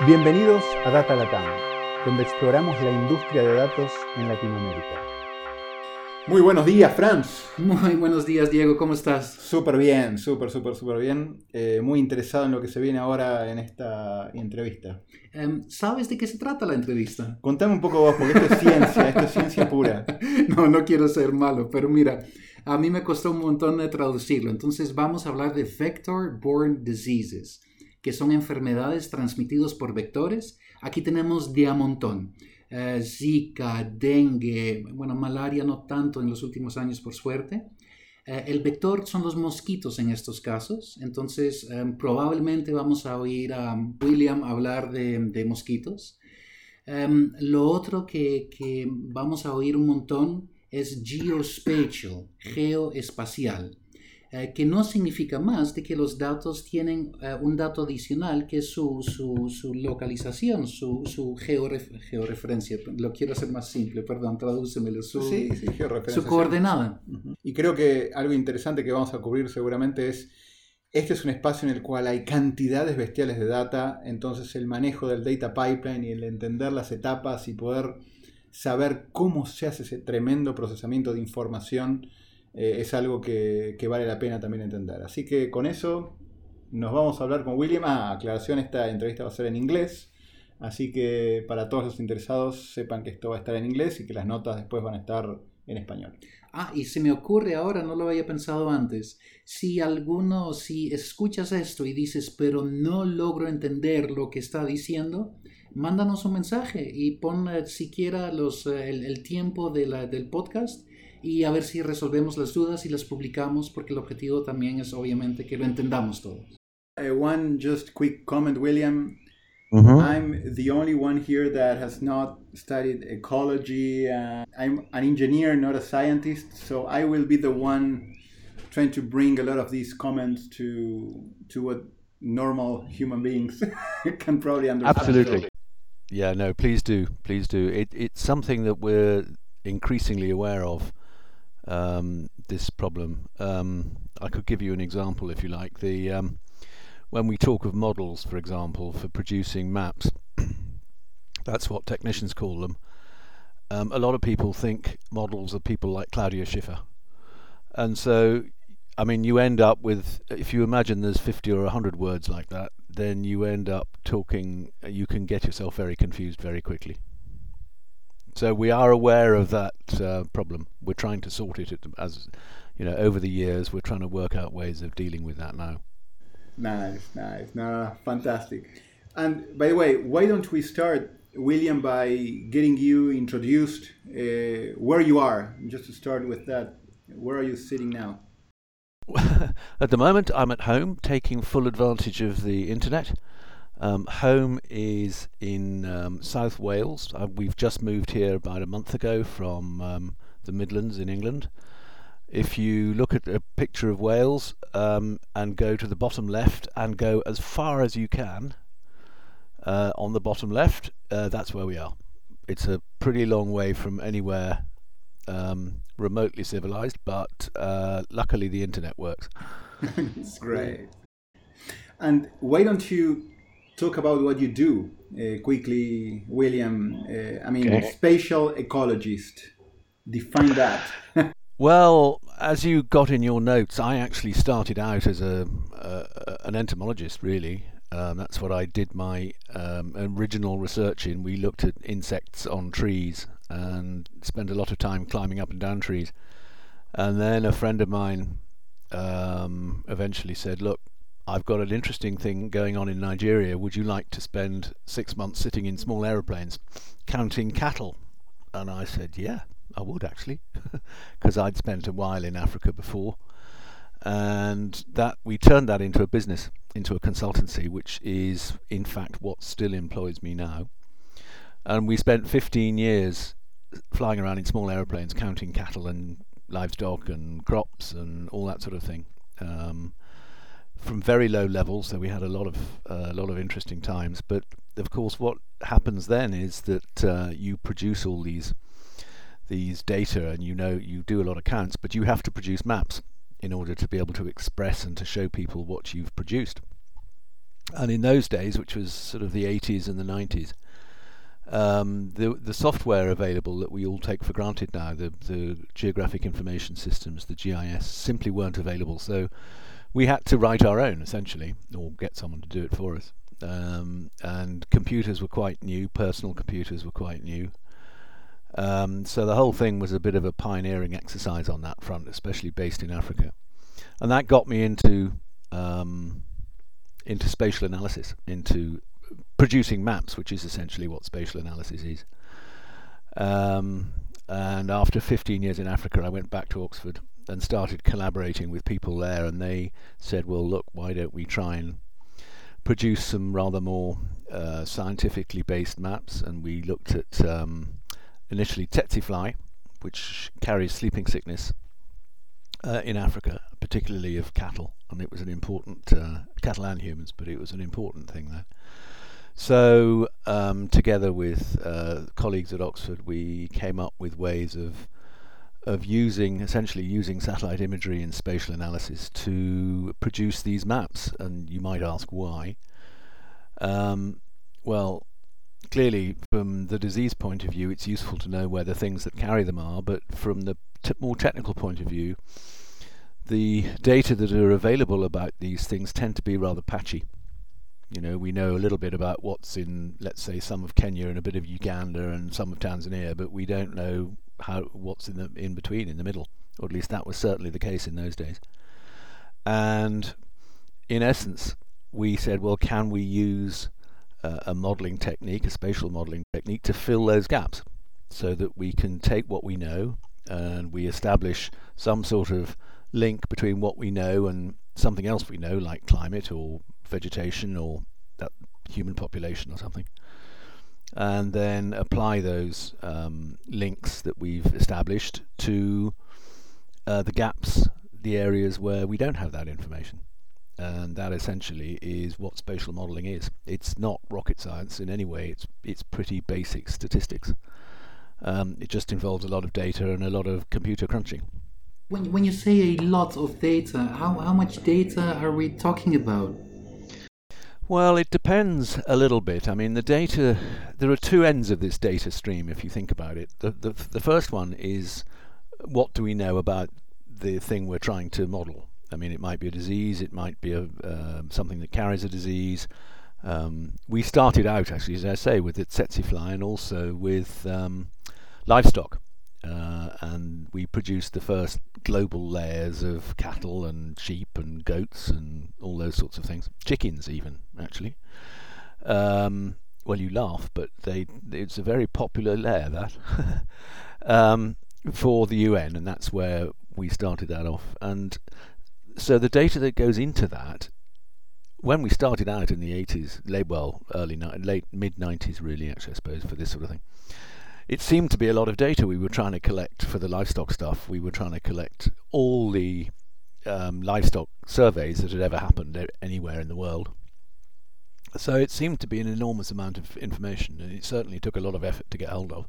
Bienvenidos a Data Latam, donde exploramos la industria de datos en Latinoamérica. Muy buenos días, Franz. Muy buenos días, Diego. ¿Cómo estás? Súper bien, súper, súper, súper bien. Eh, muy interesado en lo que se viene ahora en esta entrevista. Em, ¿Sabes de qué se trata la entrevista? Contame un poco vos, porque esto es ciencia, esto es ciencia pura. no, no quiero ser malo, pero mira, a mí me costó un montón de traducirlo. Entonces vamos a hablar de vector-borne diseases que son enfermedades transmitidas por vectores. Aquí tenemos de a. Eh, Zika, dengue, bueno, malaria no tanto en los últimos años por suerte. Eh, el vector son los mosquitos en estos casos, entonces eh, probablemente vamos a oír a William hablar de, mosquitos. lo otro que, que, vamos a oír un montón es geospatial, geoespacial. Eh, que no significa más de que los datos tienen eh, un dato adicional que es su, su, su localización, su, su georreferencia. Lo quiero hacer más simple, perdón, tradúcemelo. Su, sí, sí, su coordenada. Y creo que algo interesante que vamos a cubrir seguramente es, este es un espacio en el cual hay cantidades bestiales de data, entonces el manejo del data pipeline y el entender las etapas y poder saber cómo se hace ese tremendo procesamiento de información eh, es algo que, vale la pena también entender. Así que con eso nos vamos a hablar con William. Ah, aclaración, esta entrevista va a ser en inglés. Así que para todos los interesados sepan que esto va a estar en inglés y que las notas después van a estar en español. Ah, y se me ocurre ahora, no lo había pensado antes, si alguno, si escuchas esto y dices, pero no logro entender lo que está diciendo, mándanos un mensaje y pon eh, siquiera los, eh, el, tiempo del podcast y a ver si resolvemos las dudas y las publicamos porque el objetivo también es obviamente que lo entendamos todos. Uh, one just quick comment, William. Mm-hmm. I'm the only one here that has not studied ecology. Uh, I'm an engineer, not a scientist, so I will be the one trying to bring a lot of these comments to to what normal human beings can probably understand. Absolutely. Yeah, no, please do, please do. It, it's something that we're increasingly aware of um, this problem. Um, I could give you an example if you like. The um, when we talk of models, for example, for producing maps, that's what technicians call them. Um, a lot of people think models are people like Claudia Schiffer, and so I mean you end up with if you imagine there's 50 or 100 words like that, then you end up talking. You can get yourself very confused very quickly. So we are aware of that uh, problem. We're trying to sort it as, you know, over the years. We're trying to work out ways of dealing with that now. Nice, nice, no, fantastic. And by the way, why don't we start, William, by getting you introduced uh, where you are? Just to start with that, where are you sitting now? at the moment, I'm at home taking full advantage of the internet. Um, home is in um, South Wales. Uh, we've just moved here about a month ago from um, the Midlands in England. If you look at a picture of Wales um, and go to the bottom left and go as far as you can uh, on the bottom left, uh, that's where we are. It's a pretty long way from anywhere um, remotely civilized, but uh, luckily the internet works. It's great. And why don't you talk about what you do uh, quickly, William. Uh, I mean, okay. spatial ecologist. Define that. well, as you got in your notes, I actually started out as a, an entomologist, really. Um, that's what I did my um, original research in. We looked at insects on trees and spent a lot of time climbing up and down trees. And then a friend of mine um, eventually said, "Look, I've got an interesting thing going on in Nigeria. Would you like to spend six months sitting in small aeroplanes counting cattle? And I said, Yeah, I would actually, because I'd spent a while in Africa before. And that we turned that into a business, into a consultancy, which is in fact what still employs me now. And we spent 15 years flying around in small aeroplanes, counting cattle and livestock and crops and all that sort of thing. Um, from very low levels, so we had a lot of uh, a lot of interesting times. But of course, what happens then is that uh, you produce all these these data, and you know you do a lot of counts, but you have to produce maps in order to be able to express and to show people what you've produced. And in those days, which was sort of the 80s and the 90s, um, the the software available that we all take for granted now, the the geographic information systems, the GIS, simply weren't available. So we had to write our own essentially, or get someone to do it for us. Um, and computers were quite new. Personal computers were quite new. Um, so the whole thing was a bit of a pioneering exercise on that front, especially based in Africa, and that got me into um, into spatial analysis, into producing maps, which is essentially what spatial analysis is. Um, and after 15 years in Africa, I went back to Oxford and started collaborating with people there, and they said, "Well, look, why don't we try and produce some rather more uh, scientifically based maps?" And we looked at um, initially tsetse fly, which carries sleeping sickness uh, in Africa, particularly of cattle, and it was an important uh, cattle and humans, but it was an important thing there. So, um, together with uh, colleagues at Oxford, we came up with ways of of using essentially using satellite imagery and spatial analysis to produce these maps. And you might ask why. Um, well, clearly, from the disease point of view, it's useful to know where the things that carry them are. But from the t- more technical point of view, the data that are available about these things tend to be rather patchy. You know, we know a little bit about what's in, let's say, some of Kenya and a bit of Uganda and some of Tanzania, but we don't know how what's in the in between, in the middle, or at least that was certainly the case in those days. And in essence, we said, well, can we use uh, a modelling technique, a spatial modelling technique, to fill those gaps, so that we can take what we know and we establish some sort of link between what we know and something else we know, like climate or vegetation or that human population or something, and then apply those um, links that we've established to uh, the gaps, the areas where we don't have that information. And that essentially is what spatial modeling is. It's not rocket science in any way. It's it's pretty basic statistics. Um, it just involves a lot of data and a lot of computer crunching. When, when you say a lot of data, how, how much data are we talking about? Well, it depends a little bit. I mean, the data, there are two ends of this data stream if you think about it. The, the, the first one is what do we know about the thing we're trying to model? I mean, it might be a disease, it might be a, uh, something that carries a disease. Um, we started out, actually, as I say, with the tsetse fly and also with um, livestock. Uh, and we produced the first global layers of cattle and sheep and goats and all those sorts of things. Chickens, even actually. Um, well, you laugh, but they it's a very popular layer that um, for the UN, and that's where we started that off. And so the data that goes into that, when we started out in the 80s, late well, early late mid 90s, really, actually, I suppose, for this sort of thing it seemed to be a lot of data we were trying to collect for the livestock stuff. We were trying to collect all the um, livestock surveys that had ever happened anywhere in the world. So it seemed to be an enormous amount of information, and it certainly took a lot of effort to get hold of.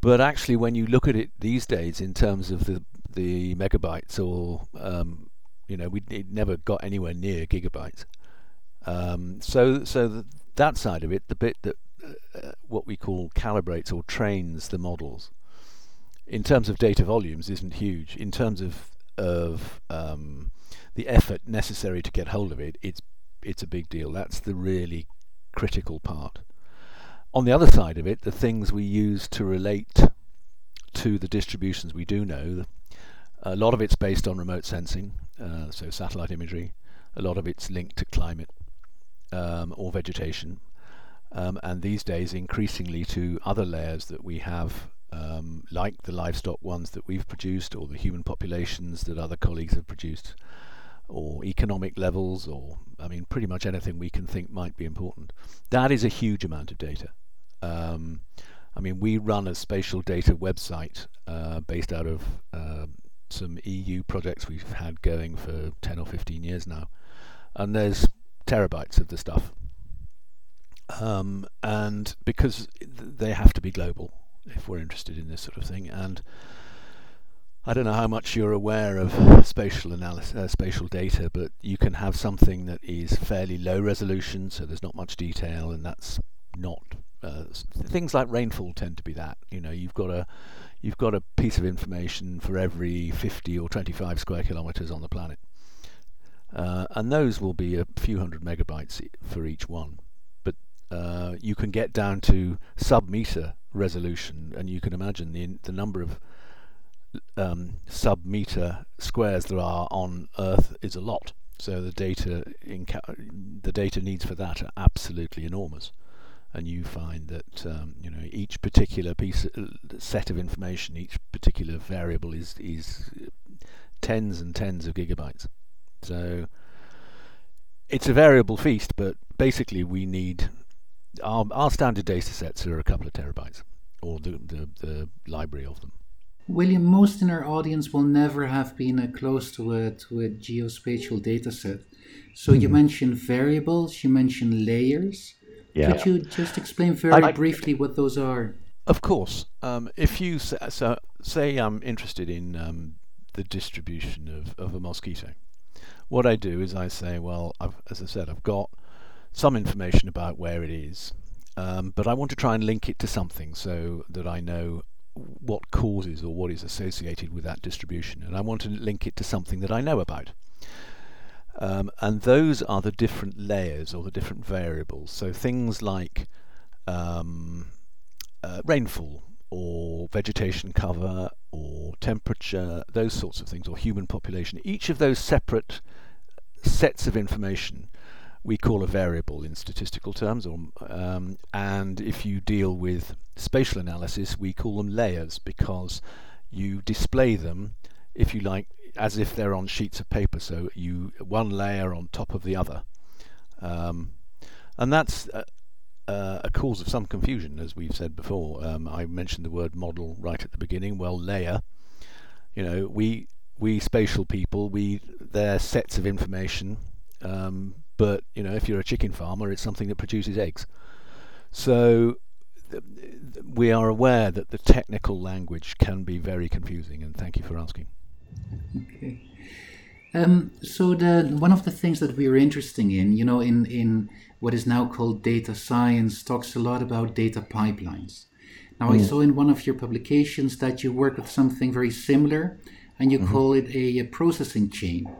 But actually, when you look at it these days in terms of the the megabytes, or um, you know, we it never got anywhere near gigabytes. Um, so so the, that side of it, the bit that uh, what we call calibrates or trains the models in terms of data volumes isn't huge. In terms of of um, the effort necessary to get hold of it, it's it's a big deal. That's the really critical part. On the other side of it, the things we use to relate to the distributions we do know, a lot of it's based on remote sensing, uh, so satellite imagery. A lot of it's linked to climate um, or vegetation, um, and these days increasingly to other layers that we have, um, like the livestock ones that we've produced, or the human populations that other colleagues have produced, or economic levels, or I mean, pretty much anything we can think might be important. That is a huge amount of data. Um, I mean, we run a spatial data website uh, based out of uh, some EU projects we've had going for 10 or 15 years now. And there's terabytes of the stuff um, and because they have to be global if we're interested in this sort of thing. And I don't know how much you're aware of spatial analysis, uh, spatial data, but you can have something that is fairly low resolution, so there's not much detail, and that's not uh, things like rainfall tend to be that. You know, you've got a you've got a piece of information for every 50 or 25 square kilometers on the planet, uh, and those will be a few hundred megabytes for each one. Uh, you can get down to sub-meter resolution, and you can imagine the the number of um, sub meter squares there are on Earth is a lot. So the data the data needs for that are absolutely enormous, and you find that um, you know each particular piece uh, set of information, each particular variable is is tens and tens of gigabytes. So it's a variable feast, but basically we need our our standard data sets are a couple of terabytes, or the the, the library of them. William, most in our audience will never have been uh, close to a, to a geospatial data set. So mm-hmm. you mentioned variables, you mentioned layers. Yeah. Could you just explain very I, briefly what those are? Of course. Um, if you so, say I'm interested in um, the distribution of, of a mosquito, what I do is I say, well, I've, as I said, I've got some information about where it is, um, but I want to try and link it to something so that I know what causes or what is associated with that distribution. And I want to link it to something that I know about. Um, and those are the different layers or the different variables. So things like um, uh, rainfall or vegetation cover or temperature, those sorts of things, or human population. Each of those separate sets of information we call a variable in statistical terms, or, um, and if you deal with spatial analysis, we call them layers because you display them, if you like, as if they're on sheets of paper. So you one layer on top of the other, um, and that's a, a, cause of some confusion, as we've said before. Um, I mentioned the word model right at the beginning. Well, layer, you know, we we spatial people, we they're sets of information. Um, but you know, if you're a chicken farmer, it's something that produces eggs. So we are aware that the technical language can be very confusing, and thank you for asking. Okay. Um, so the one of the things that we are interested in, you know, in in what is now called data science, talks a lot about data pipelines. Now, mm. I saw in one of your publications that you work with something very similar, and you mm-hmm. call it a, a processing chain.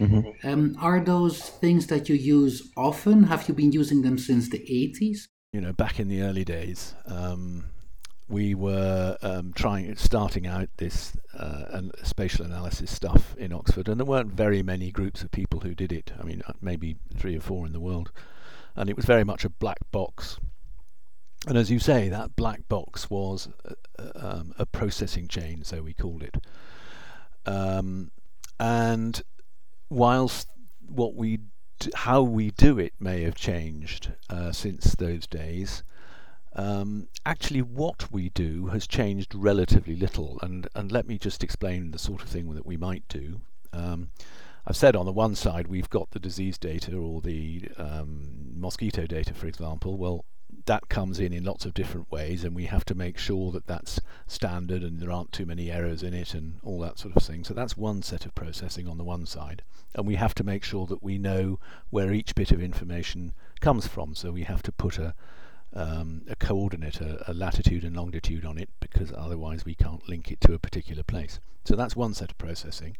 Mm-hmm. Um, are those things that you use often? Have you been using them since the 80s? You know, back in the early days, um, we were um, trying, starting out this uh, spatial analysis stuff in Oxford, and there weren't very many groups of people who did it. I mean, uh, maybe three or four in the world, and it was very much a black box. And as you say, that black box was a, uh, uh, um, a processing chain, so we called it. Um, and whilst what we how we do it may have changed uh, since those days, um, actually what we do has changed relatively little. And and let me just explain the sort of thing that we might do. Um, I've said on the one side we've got the disease data or the um, mosquito data, for example. Well, that comes in in lots of different ways, and we have to make sure that that's standard and there aren't too many errors in it and all that sort of thing. So that's one set of processing on the one side, and we have to make sure that we know where each bit of information comes from. So we have to put a um, a coordinate, a, a latitude and longitude on it, because otherwise we can't link it to a particular place. So that's one set of processing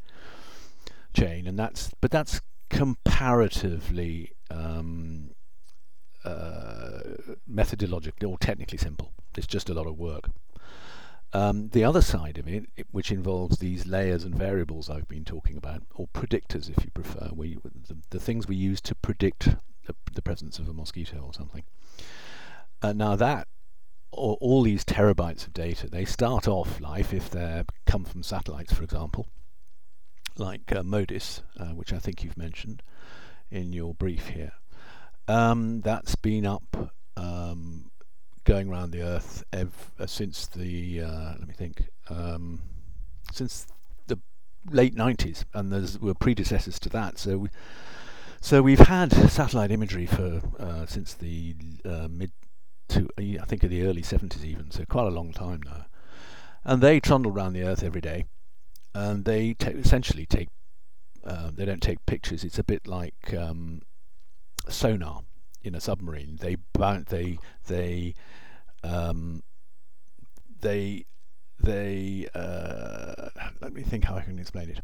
chain, and that's but that's comparatively um, uh, methodologically or technically simple. It's just a lot of work. Um, the other side of it, which involves these layers and variables I've been talking about, or predictors if you prefer, we, the, the things we use to predict the, the, presence of a mosquito or something. Uh, now that, or all these terabytes of data, they start off life if they come from satellites, for example, like uh, MODIS, uh, which I think you've mentioned in your brief here. Um, that's been up, um, going around the Earth ev- uh, since the uh, let me think, um, since the late '90s, and there were predecessors to that. So, we, so we've had satellite imagery for uh, since the uh, mid to I think of the early '70s even. So quite a long time now, and they trundle around the Earth every day. and they ta- essentially take uh, they don't take pictures. It's a bit like um, sonar in a submarine. They they they um, they they uh, let me think how I can explain it.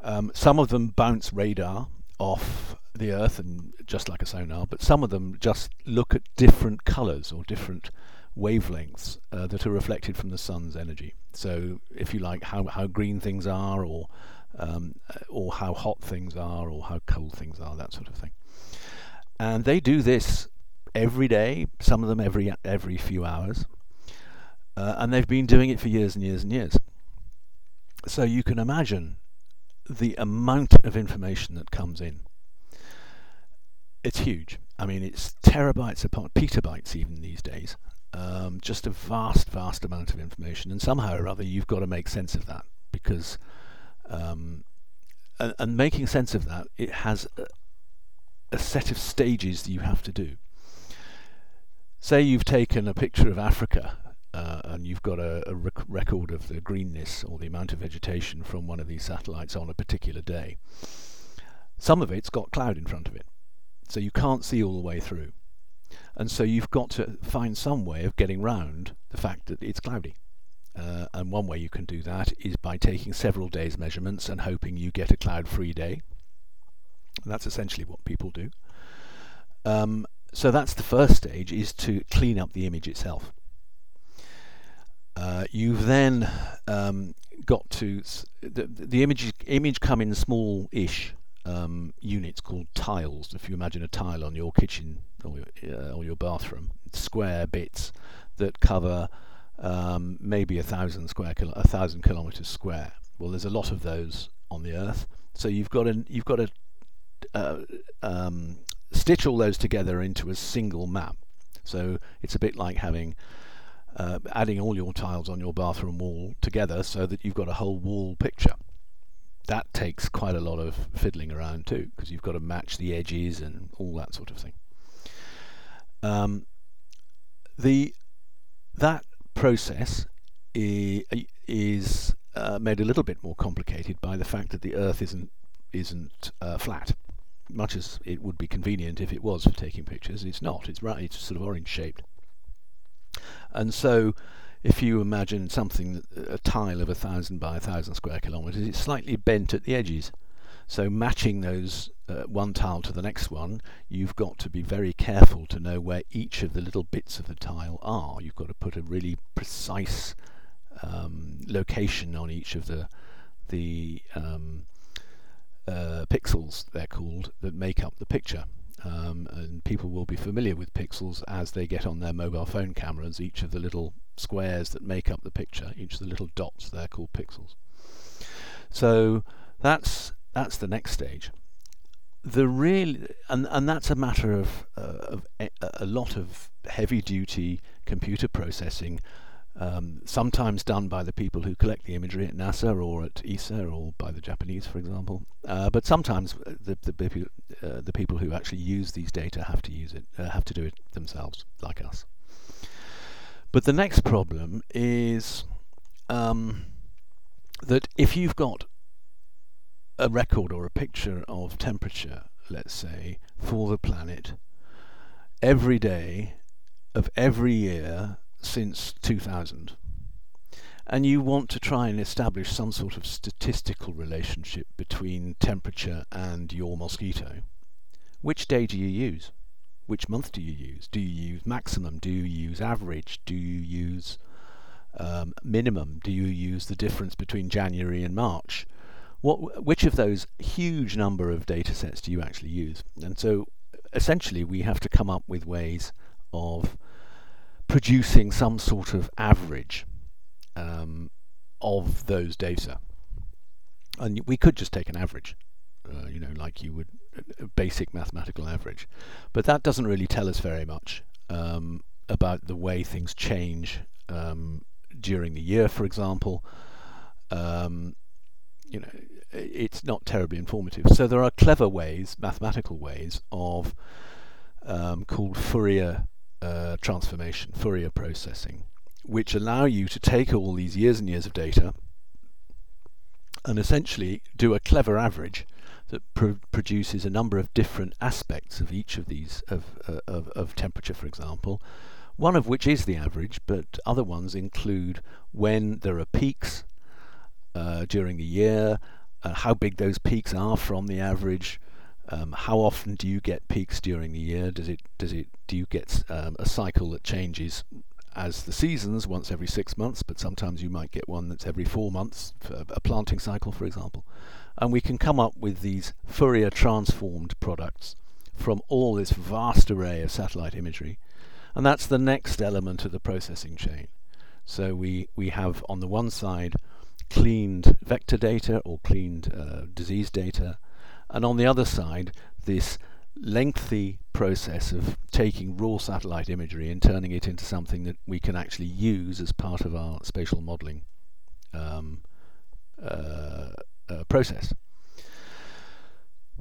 Um, some of them bounce radar off the Earth and just like a sonar, but some of them just look at different colours or different wavelengths uh, that are reflected from the sun's energy. So, if you like, how how green things are, or um, or how hot things are, or how cold things are, that sort of thing. And they do this every day. Some of them every every few hours, uh, and they've been doing it for years and years and years. So you can imagine the amount of information that comes in. It's huge. I mean, it's terabytes upon petabytes even these days. Um, just a vast, vast amount of information, and somehow or other you've got to make sense of that because, um, and, and, making sense of that, it has a, set of stages that you have to do. Say you've taken a picture of Africa uh, and you've got a, a rec- record of the greenness or the amount of vegetation from one of these satellites on a particular day. Some of it's got cloud in front of it, so you can't see all the way through. And so you've got to find some way of getting round the fact that it's cloudy. Uh, and one way you can do that is by taking several days' measurements and hoping you get a cloud free day. That's essentially what people do. Um, so that's the first stage is to clean up the image itself. Uh, you've then um, got to the, the image image come in small-ish um, units called tiles. If you imagine a tile on your kitchen or your, uh, or your bathroom, square bits that cover um, maybe a thousand square kilo- a thousand kilometers square. Well, there's a lot of those on the Earth, so you've got to you've got to uh, um, stitch all those together into a single map. So it's a bit like having uh, adding all your tiles on your bathroom wall together so that you've got a whole wall picture. That takes quite a lot of fiddling around too, because you've got to match the edges and all that sort of thing. Um, the that process is, is uh, made a little bit more complicated by the fact that the Earth isn't isn't uh, flat. Much as it would be convenient if it was for taking pictures, it's not. It's right. It's sort of orange shaped. And so, if you imagine something, a tile of a thousand by a thousand square kilometers, it's slightly bent at the edges. So, matching those uh, one tile to the next one, you've got to be very careful to know where each of the little bits of the tile are. You've got to put a really precise um, location on each of the the um, uh, pixels, they're called, that make up the picture. Um, and people will be familiar with pixels as they get on their mobile phone cameras. Each of the little squares that make up the picture, each of the little dots, they're called pixels. So that's that's the next stage. The real and and that's a matter of, uh, of a, a lot of heavy duty computer processing um, sometimes done by the people who collect the imagery at NASA or at ESA or by the Japanese, for example. Uh, but sometimes the the, uh, the, people who actually use these data have to use it, uh, have to do it themselves, like us. But the next problem is um, that if you've got a record or a picture of temperature, let's say, for the planet every day of every year since 2000 and you want to try and establish some sort of statistical relationship between temperature and your mosquito, which day do you use? Which month do you use? Do you use maximum? Do you use average? Do you use um, minimum? Do you use the difference between January and March? What, which of those huge number of data sets do you actually use? And so essentially we have to come up with ways of producing some sort of average um, of those data. And we could just take an average, uh, you know, like you would a basic mathematical average. But that doesn't really tell us very much um, about the way things change um, during the year, for example. Um, you know, it's not terribly informative. So there are clever ways, mathematical ways, of um, called Fourier uh, transformation, Fourier processing, which allow you to take all these years and years of data and essentially do a clever average that pr- produces a number of different aspects of each of these of, uh, of, of temperature, for example. One of which is the average, but other ones include when there are peaks uh, during the year, uh, how big those peaks are from the average. Um, how often do you get peaks during the year? Does it does it do you get um, a cycle that changes as the seasons once every six months? But sometimes you might get one that's every four months, a planting cycle, for example. And we can come up with these Fourier transformed products from all this vast array of satellite imagery, and that's the next element of the processing chain. So we we have on the one side cleaned vector data or cleaned uh, disease data, and on the other side, this lengthy process of taking raw satellite imagery and turning it into something that we can actually use as part of our spatial modeling um, uh, uh, process.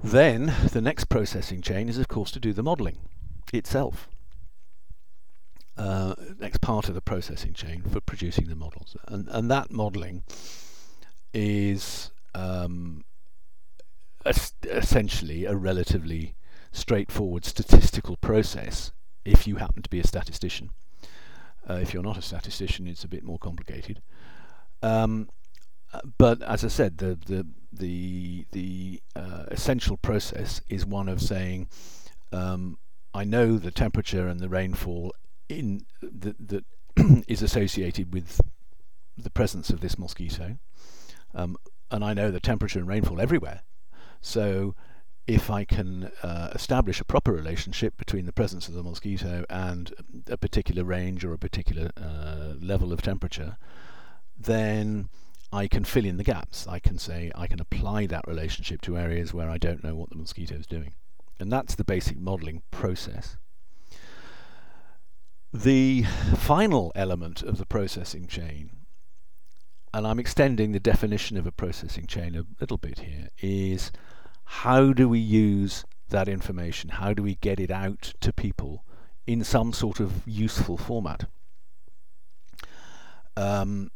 Then the next processing chain is, of course, to do the modeling itself. Uh, next part of the processing chain for producing the models, and and that modeling is um, essentially a relatively straightforward statistical process if you happen to be a statistician. Uh, if you're not a statistician, it's a bit more complicated. Um, but as I said, the the the the uh, essential process is one of saying, um, I know the temperature and the rainfall in that that is associated with the presence of this mosquito, um, and I know the temperature and rainfall everywhere. So if I can uh, establish a proper relationship between the presence of the mosquito and a particular range or a particular uh, level of temperature, then I can fill in the gaps. I can say I can apply that relationship to areas where I don't know what the mosquito is doing. And that's the basic modeling process. The final element of the processing chain, and I'm extending the definition of a processing chain a little bit here, is how do we use that information? How do we get it out to people in some sort of useful format? Um,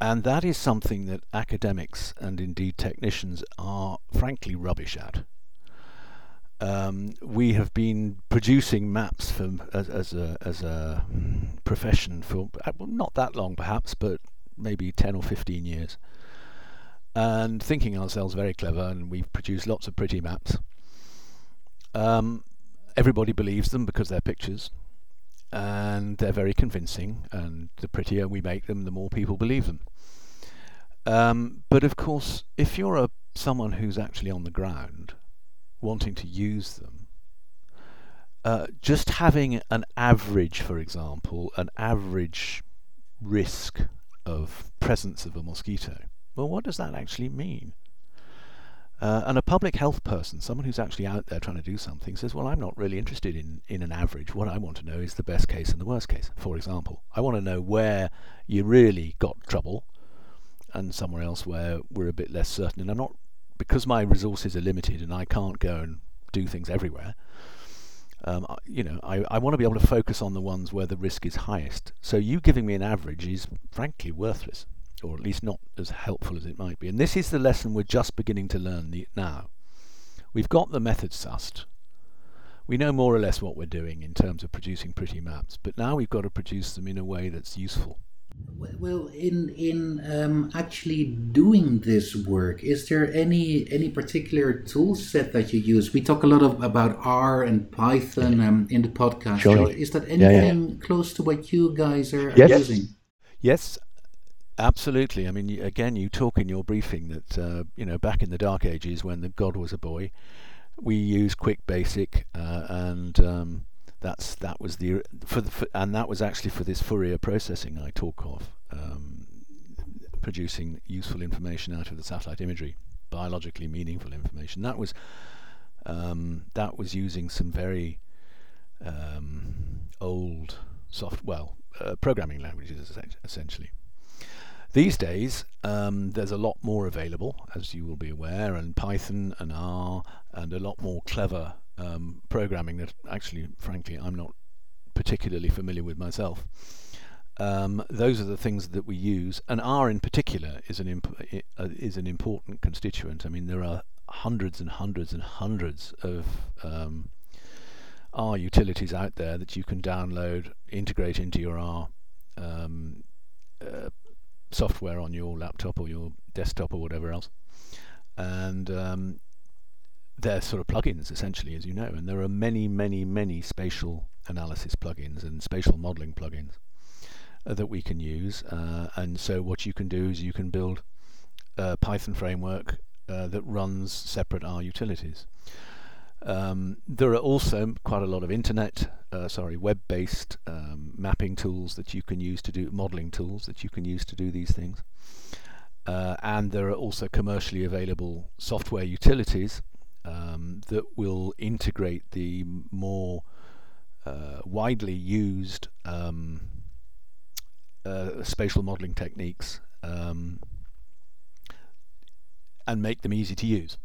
and that is something that academics and indeed technicians are frankly rubbish at. Um, we have been producing maps for, as, as, a, as a profession for uh, well, not that long perhaps, but maybe 10 or 15 years and thinking ourselves very clever, and we've produced lots of pretty maps. Um, everybody believes them because they're pictures, and they're very convincing. And the prettier we make them, the more people believe them. Um, but of course, if you're a someone who's actually on the ground, wanting to use them, uh, just having an average, for example, an average risk of presence of a mosquito well, what does that actually mean? Uh, and a public health person, someone who's actually out there trying to do something, says, Well, I'm not really interested in, in an average. What I want to know is the best case and the worst case. For example, I want to know where you really got trouble and somewhere else where we're a bit less certain. And I'm not, because my resources are limited and I can't go and do things everywhere, um, you know, I, I want to be able to focus on the ones where the risk is highest. So you giving me an average is frankly worthless or at least not as helpful as it might be. And this is the lesson we're just beginning to learn the, now. We've got the methods sussed. We know more or less what we're doing in terms of producing pretty maps, but now we've got to produce them in a way that's useful. Well, in in um, actually doing this work, is there any any particular tool set that you use? We talk a lot of, about R and Python um, in the podcast. Sure. Is that anything yeah, yeah. close to what you guys are, are yes. using? Yes, Absolutely. I mean, again, you talk in your briefing that uh, you know back in the dark ages when the God was a boy, we used Quick Basic, uh, and um, that's that was the for, the for, and that was actually for this Fourier processing I talk of, um, producing useful information out of the satellite imagery, biologically meaningful information. That was um, that was using some very um, old soft well uh, programming languages essentially. These days, um, there's a lot more available, as you will be aware, and Python and R, and a lot more clever um, programming that actually, frankly, I'm not particularly familiar with myself. um, those are the things that we use, and R in particular is an imp- uh, is an important constituent. I mean, there are hundreds and hundreds and hundreds of um, R utilities out there that you can download, integrate into your R um, uh, software on your laptop or your desktop or whatever else, and um, they're sort of plugins essentially, as you know. And there are many, many, many spatial analysis plugins and spatial modeling plugins uh, that we can use. Uh, and so what you can do is you can build a Python framework uh, that runs separate R utilities. Um, there are also quite a lot of internet, uh, sorry, web-based um, mapping tools that you can use to do modeling tools that you can use to do these things. Uh, and there are also commercially available software utilities um, that will integrate the more uh, widely used um, uh, spatial modeling techniques um, and make them easy to use.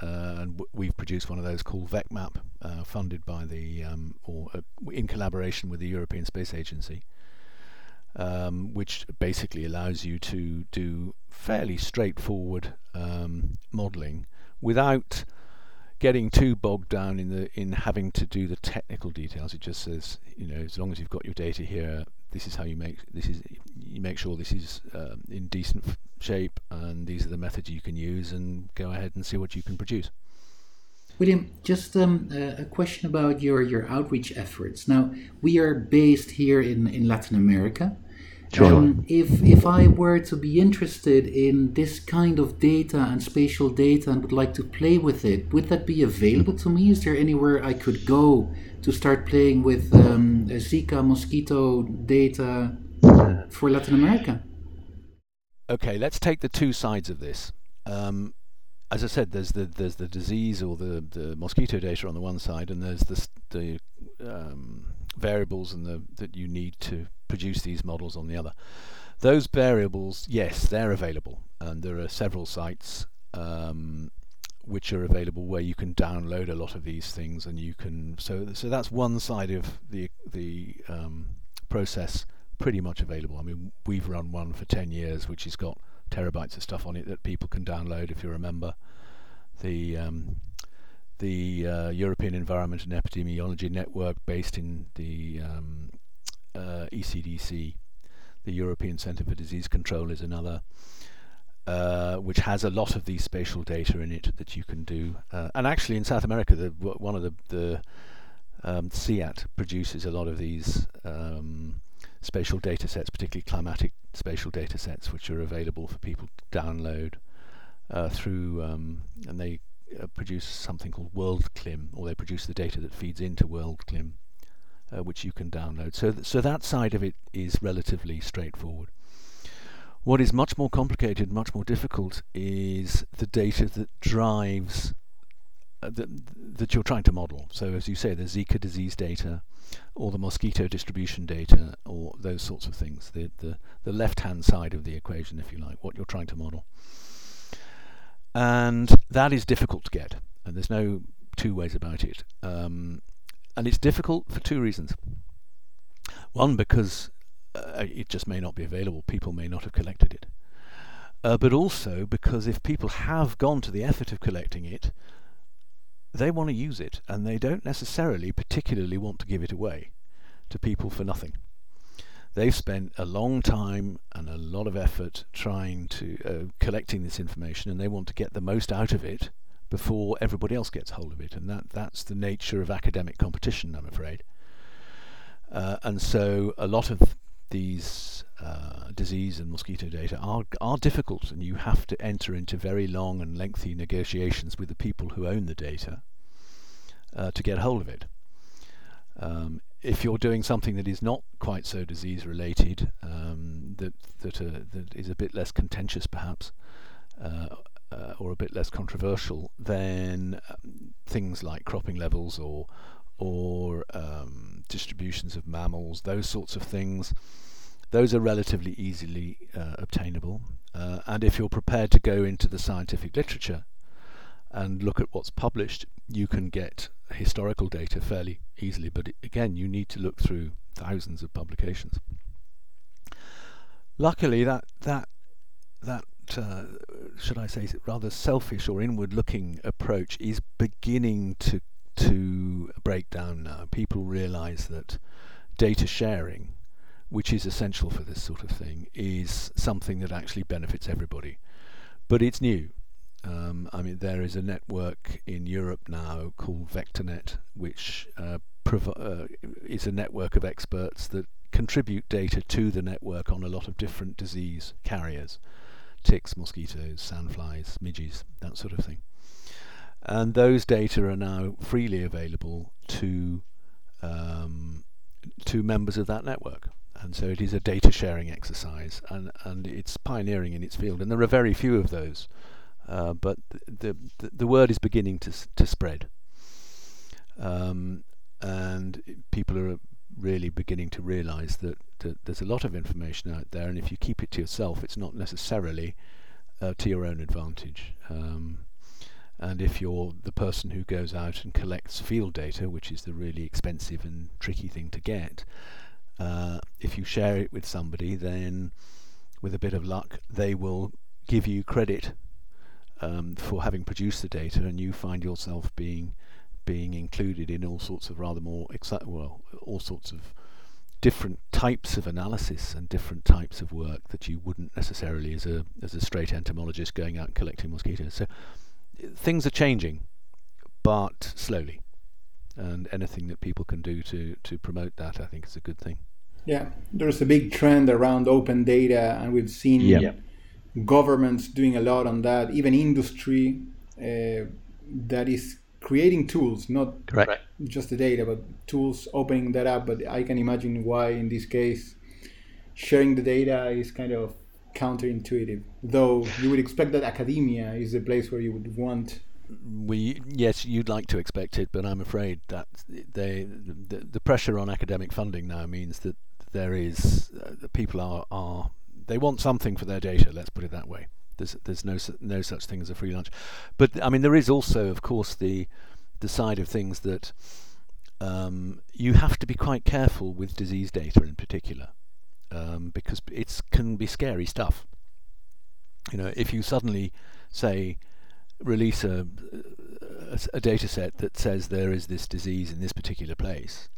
Uh, and w- we've produced one of those called VecMap, uh, funded by the um, or uh, in collaboration with the European Space Agency, um, which basically allows you to do fairly straightforward um, modeling without getting too bogged down in the in having to do the technical details. It just says, you know, as long as you've got your data here, this is how you make this is you make sure this is um, in decent shape, and these are the methods you can use, and go ahead and see what you can produce. William, just um, a question about your, your outreach efforts. Now, we are based here in, in Latin America. Sure. Um, if if I were to be interested in this kind of data and spatial data and would like to play with it, would that be available to me? Is there anywhere I could go to start playing with um, Zika mosquito data for Latin America? Okay, let's take the two sides of this. Um, as I said, there's the there's the disease or the, the mosquito data on the one side, and there's the the um, variables and the that you need to produce these models on the other. Those variables, yes, they're available, and there are several sites um, which are available where you can download a lot of these things, and you can. So, so that's one side of the the um, process, pretty much available. I mean, we've run one for ten years, which has got terabytes of stuff on it that people can download if you remember. The um, the uh, European Environment and Epidemiology Network, based in the um, uh, ECDC, the European Centre for Disease Control, is another, uh, which has a lot of these spatial data in it that you can do. Uh, and actually, in South America, the, one of the, the um, CIAT produces a lot of these um, spatial data sets, particularly climatic spatial data sets, which are available for people to download uh, through, um, and they uh, produce something called WorldClim, or they produce the data that feeds into WorldClim, uh, which you can download. So, th- so that side of it is relatively straightforward. What is much more complicated, much more difficult, is the data that drives uh, that, that you're trying to model. So, as you say, the Zika disease data, or the mosquito distribution data, or those sorts of things. The the, the left-hand side of the equation, if you like, what you're trying to model and that is difficult to get. And there's no two ways about it. Um, and it's difficult for two reasons. One, because uh, it just may not be available; people may not have collected it. Uh, but also because if people have gone to the effort of collecting it, they want to use it, and they don't necessarily particularly want to give it away to people for nothing they've spent a long time and a lot of effort trying to uh, collecting this information and they want to get the most out of it before everybody else gets hold of it and that that's the nature of academic competition I'm afraid. Uh, and so a lot of these uh, disease and mosquito data are are difficult and you have to enter into very long and lengthy negotiations with the people who own the data uh, to get hold of it. Um, if you're doing something that is not quite so disease related, um, that that, uh, that is a bit less contentious perhaps, uh, or a bit less controversial, than um, things like cropping levels or or um, distributions of mammals, those sorts of things, those are relatively easily uh, obtainable. Uh, and if you're prepared to go into the scientific literature and look at what's published, you can get historical data fairly easily. But again, you need to look through thousands of publications. luckily, that that that uh, should I say rather selfish or inward-looking approach is beginning to to break down now. People realise that data sharing, which is essential for this sort of thing, is something that actually benefits everybody. But it's new. Um, I mean, there is a network in Europe now called VectorNet, which uh, uh, is a network of experts that contribute data to the network on a lot of different disease carriers ticks, mosquitoes, sandflies, midges, that sort of thing. And those data are now freely available to um, to members of that network. And so it is a data sharing exercise, and, and it's pioneering in its field. And there are very few of those, uh, but the, the, the word is beginning to to spread. Um, and people are really beginning to realize that, that there's a lot of information out there, and if you keep it to yourself, it's not necessarily uh, to your own advantage. Um, and if you're the person who goes out and collects field data, which is the really expensive and tricky thing to get, uh, if you share it with somebody, then with a bit of luck, they will give you credit um, for having produced the data, and you find yourself being being included in all sorts of rather more exciting, well, all sorts of different types of analysis and different types of work that you wouldn't necessarily as a as a straight entomologist going out and collecting mosquitoes. So things are changing, but slowly. And anything that people can do to, to promote that, I think, is a good thing. Yeah, there's a big trend around open data, and we've seen yeah. governments doing a lot on that, even industry uh, that is creating tools, not Correct. just the data, but tools opening that up. But I can imagine why, in this case, sharing the data is kind of counterintuitive. Though you would expect that academia is the place where you would want. We yes, you'd like to expect it, but I'm afraid that they the, the pressure on academic funding now means that there is uh, people are are they want something for their data. Let's put it that way. There's there's no no such thing as a free lunch, but I mean there is also, of course, the the side of things that um, you have to be quite careful with disease data in particular, um, because it can be scary stuff. You know, if you suddenly say release a, a, a data set that says there is this disease in this particular place,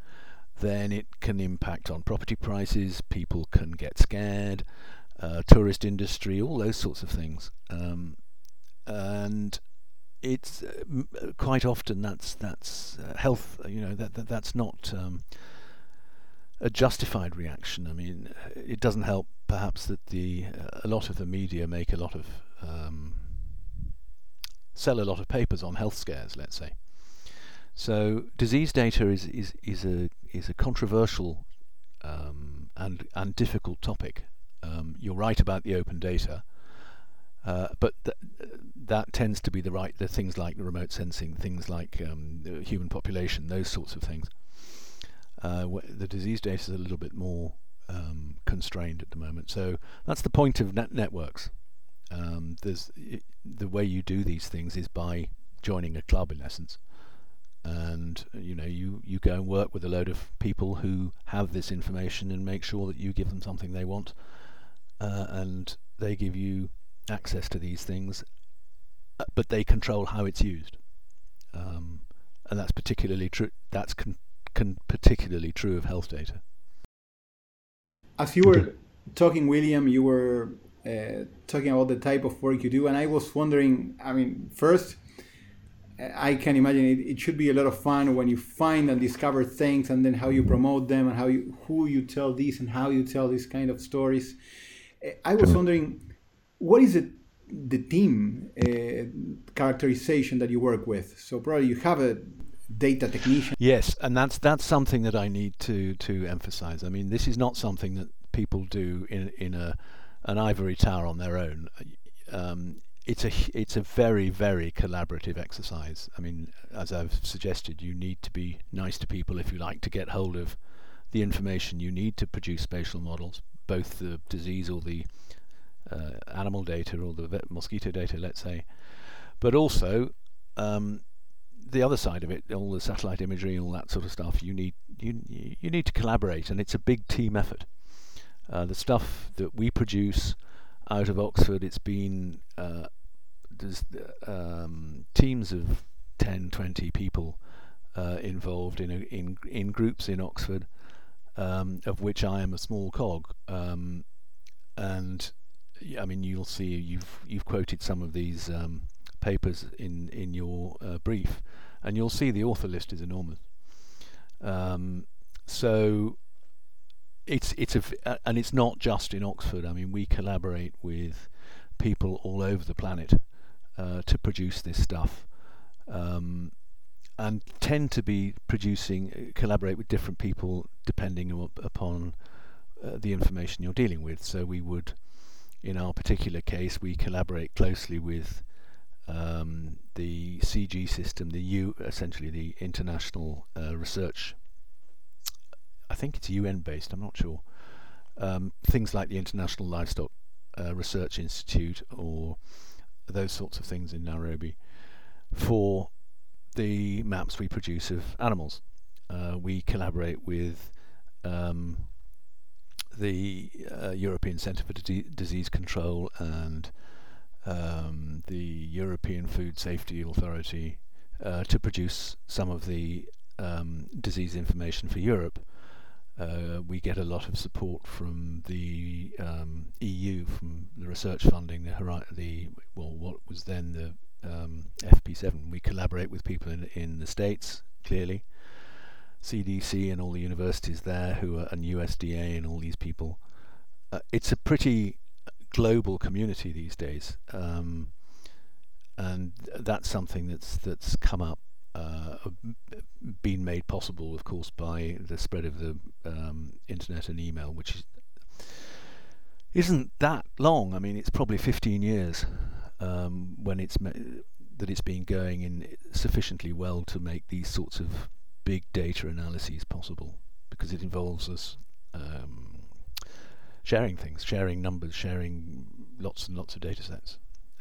then it can impact on property prices. People can get scared uh, tourist industry, all those sorts of things. Um, and it's uh, quite often that's that's uh, health. You know that, that that's not um, a justified reaction. I mean, it doesn't help perhaps that the uh, a lot of the media make a lot of um, sell a lot of papers on health scares. Let's say. So disease data is is is a is a controversial um, and and difficult topic um, you're right about the open data, uh, but th- that tends to be the right the things like the remote sensing, things like um, human population, those sorts of things. Uh, wh- the disease data is a little bit more um, constrained at the moment. So that's the point of net networks. Um, there's the way you do these things is by joining a club, in essence and you know you you go and work with a load of people who have this information and make sure that you give them something they want uh, and they give you access to these things, uh, but they control how it's used. Um, and that's particularly true. That's con- con- particularly true of health data. As you were talking, William, you were uh, talking about the type of work you do, and I was wondering. I mean, first, I can imagine it, it should be a lot of fun when you find and discover things, and then how you promote them, and how you who you tell these, and how you tell these kind of stories. I was wondering, what is it, the team uh, characterization that you work with? So probably you have a data technician. Yes, and that's that's something that I need to to emphasize. I mean, this is not something that people do in in a an ivory tower on their own. Um, it's a it's a very very collaborative exercise. I mean, as I've suggested, you need to be nice to people if you like to get hold of the information you need to produce spatial models both the disease or the uh, animal data or the mosquito data, let's say, but also um, the other side of it, all the satellite imagery, all that sort of stuff. You need you you need to collaborate, and it's a big team effort. Uh, the stuff that we produce out of Oxford, it's been uh, um, teams of 10, 20 people uh, involved in, a, in in groups in Oxford, um, of which I am a small cog. Um, and I mean, you'll see you've you've quoted some of these um, papers in in your uh, brief, and you'll see the author list is enormous. Um, so it's it's a uh, and it's not just in Oxford. I mean, we collaborate with people all over the planet uh, to produce this stuff, um, and tend to be producing uh, collaborate with different people depending upon uh, the information you're dealing with. So we would, in our particular case, we collaborate closely with um, the CG system, the U, essentially the International uh, Research I think it's UN based, I'm not sure. Um, things like the International Livestock uh, Research Institute or those sorts of things in Nairobi for the maps we produce of animals. Uh, we collaborate with um, the uh, European Centre for D- Disease Control and um, the European Food Safety Authority uh, to produce some of the um, disease information for Europe. Uh, we get a lot of support from the um, EU, from the research funding, the, the well, what was then the um, FP7. We collaborate with people in, in the States, clearly, CDC and all the universities there, who are, and USDA and all these people. Uh, it's a pretty global community these days, um, and that's something that's that's come up uh, been made possible, of course, by the spread of the um, internet and email, which is, isn't that long. I mean, it's probably 15 years um, when it's me- that it's been going in sufficiently well to make these sorts of big data analyses possible, because it involves us um, sharing things, sharing numbers, sharing lots and lots of data sets.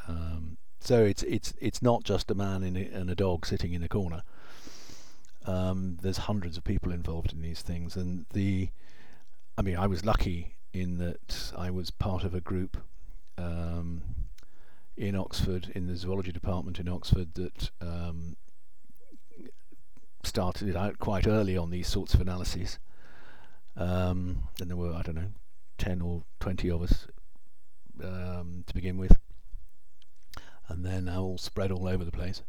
Um, so it's it's it's not just a man a, and a dog sitting in a corner. Um, there's hundreds of people involved in these things, and the, I mean, I was lucky in that I was part of a group um, in Oxford in the zoology department in Oxford that um, started out quite early on these sorts of analyses. Um, and there were I don't know, ten or twenty of us um, to begin with and then they're now all spread all over the place.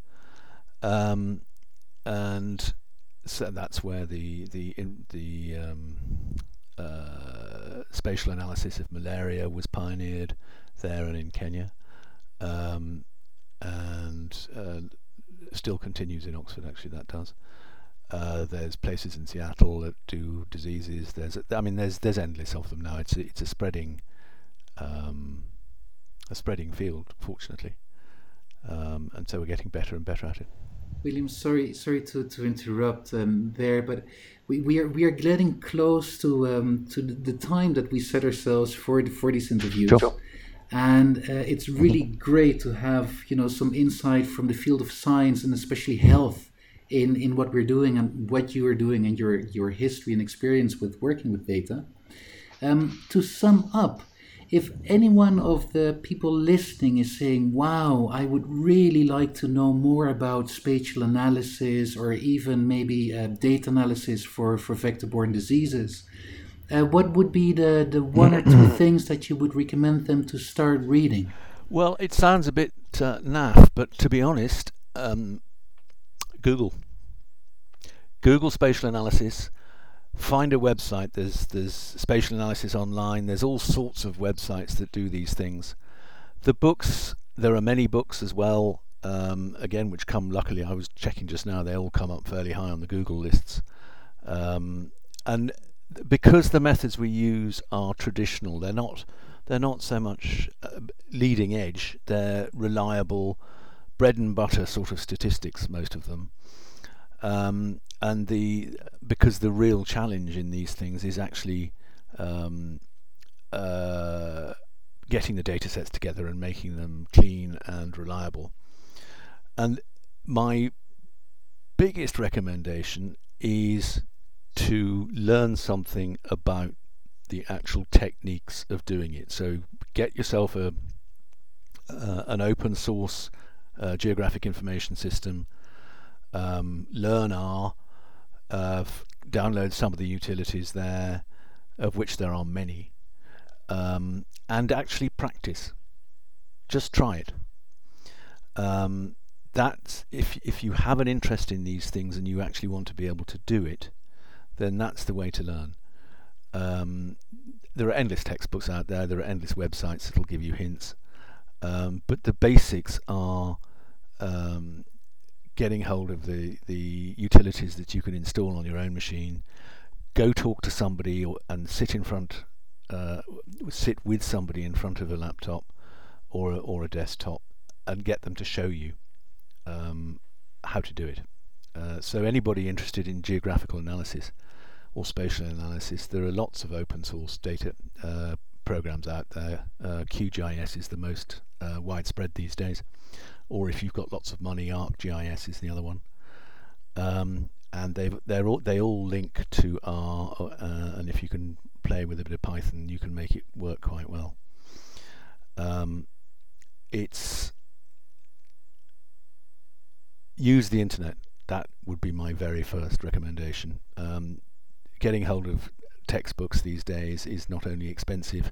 Um, and so that's where the the in, the um, uh, spatial analysis of malaria was pioneered there and in Kenya, um, and uh, still continues in Oxford. Actually, that does. Uh, there's places in Seattle that do diseases. There's, I mean, there's there's endless of them now. It's a, it's a spreading, um, a spreading field, fortunately um, and so we're getting better and better at it. William, sorry, sorry to, to interrupt um, there, but we, we are we are getting close to um, to the time that we set ourselves for the, for these interviews, sure. And uh, it's really mm-hmm. great to have you know some insight from the field of science and especially health in in what we're doing and what you are doing and your your history and experience with working with data. Um, to sum up, if any one of the people listening is saying, wow, I would really like to know more about spatial analysis or even maybe uh, data analysis for, for vector borne diseases, uh, what would be the, the one or two things that you would recommend them to start reading? Well, it sounds a bit uh, naff, but to be honest, um, Google. Google spatial analysis find a website. There's there's spatial analysis online. There's all sorts of websites that do these things. The books there are many books as well. Um, again, which come luckily. I was checking just now. They all come up fairly high on the Google lists. Um, and because the methods we use are traditional, they're not they're not so much uh, leading edge. They're reliable, bread and butter sort of statistics. Most of them. Um, and the because the real challenge in these things is actually um, uh, getting the data sets together and making them clean and reliable. And my biggest recommendation is to learn something about the actual techniques of doing it. So get yourself a uh, an open source uh, geographic information system. Um, learn R. Uh, f- download some of the utilities there, of which there are many, um, and actually practice. Just try it. Um, that's if if you have an interest in these things and you actually want to be able to do it, then that's the way to learn. Um, there are endless textbooks out there. There are endless websites that'll give you hints, um, but the basics are um, getting hold of the the utilities that you can install on your own machine. Go talk to somebody or, and sit in front, uh, sit with somebody in front of a laptop or a, or a desktop and get them to show you um, how to do it. Uh, so anybody interested in geographical analysis or spatial analysis, there are lots of open source data uh, programs out there. Uh, QGIS is the most uh, widespread these days, or if you've got lots of money, ArcGIS is the other one. Um, and they they all they all link to R, uh, and if you can play with a bit of Python, you can make it work quite well. Um, it's use the internet. That would be my very first recommendation. Um, getting hold of textbooks these days is not only expensive,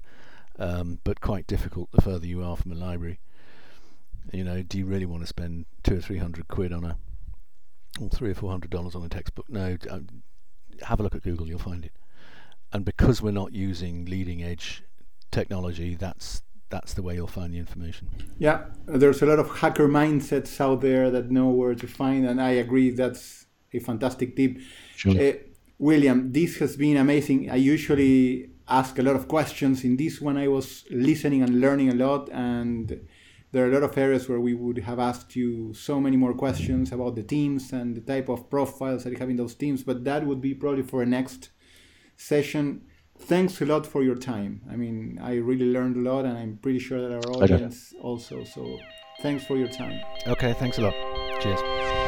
um, but quite difficult the further you are from a library. You know, do you really want to spend two or three hundred quid on a, or three or four hundred dollars on a textbook? No, um, have a look at Google, you'll find it. And because we're not using leading edge technology, that's that's the way you'll find the information. Yeah, there's a lot of hacker mindsets out there that know where to find, and I agree that's a fantastic tip. Sure. Uh, William, this has been amazing. I usually ask a lot of questions. In this one, I was listening and learning a lot, and there are a lot of areas where we would have asked you so many more questions about the teams and the type of profiles that you have in those teams, but that would be probably for a next session thanks a lot for your time. I mean, I really learned a lot, and I'm pretty sure that our audience also. So, thanks for your time. Okay, thanks a lot. Cheers.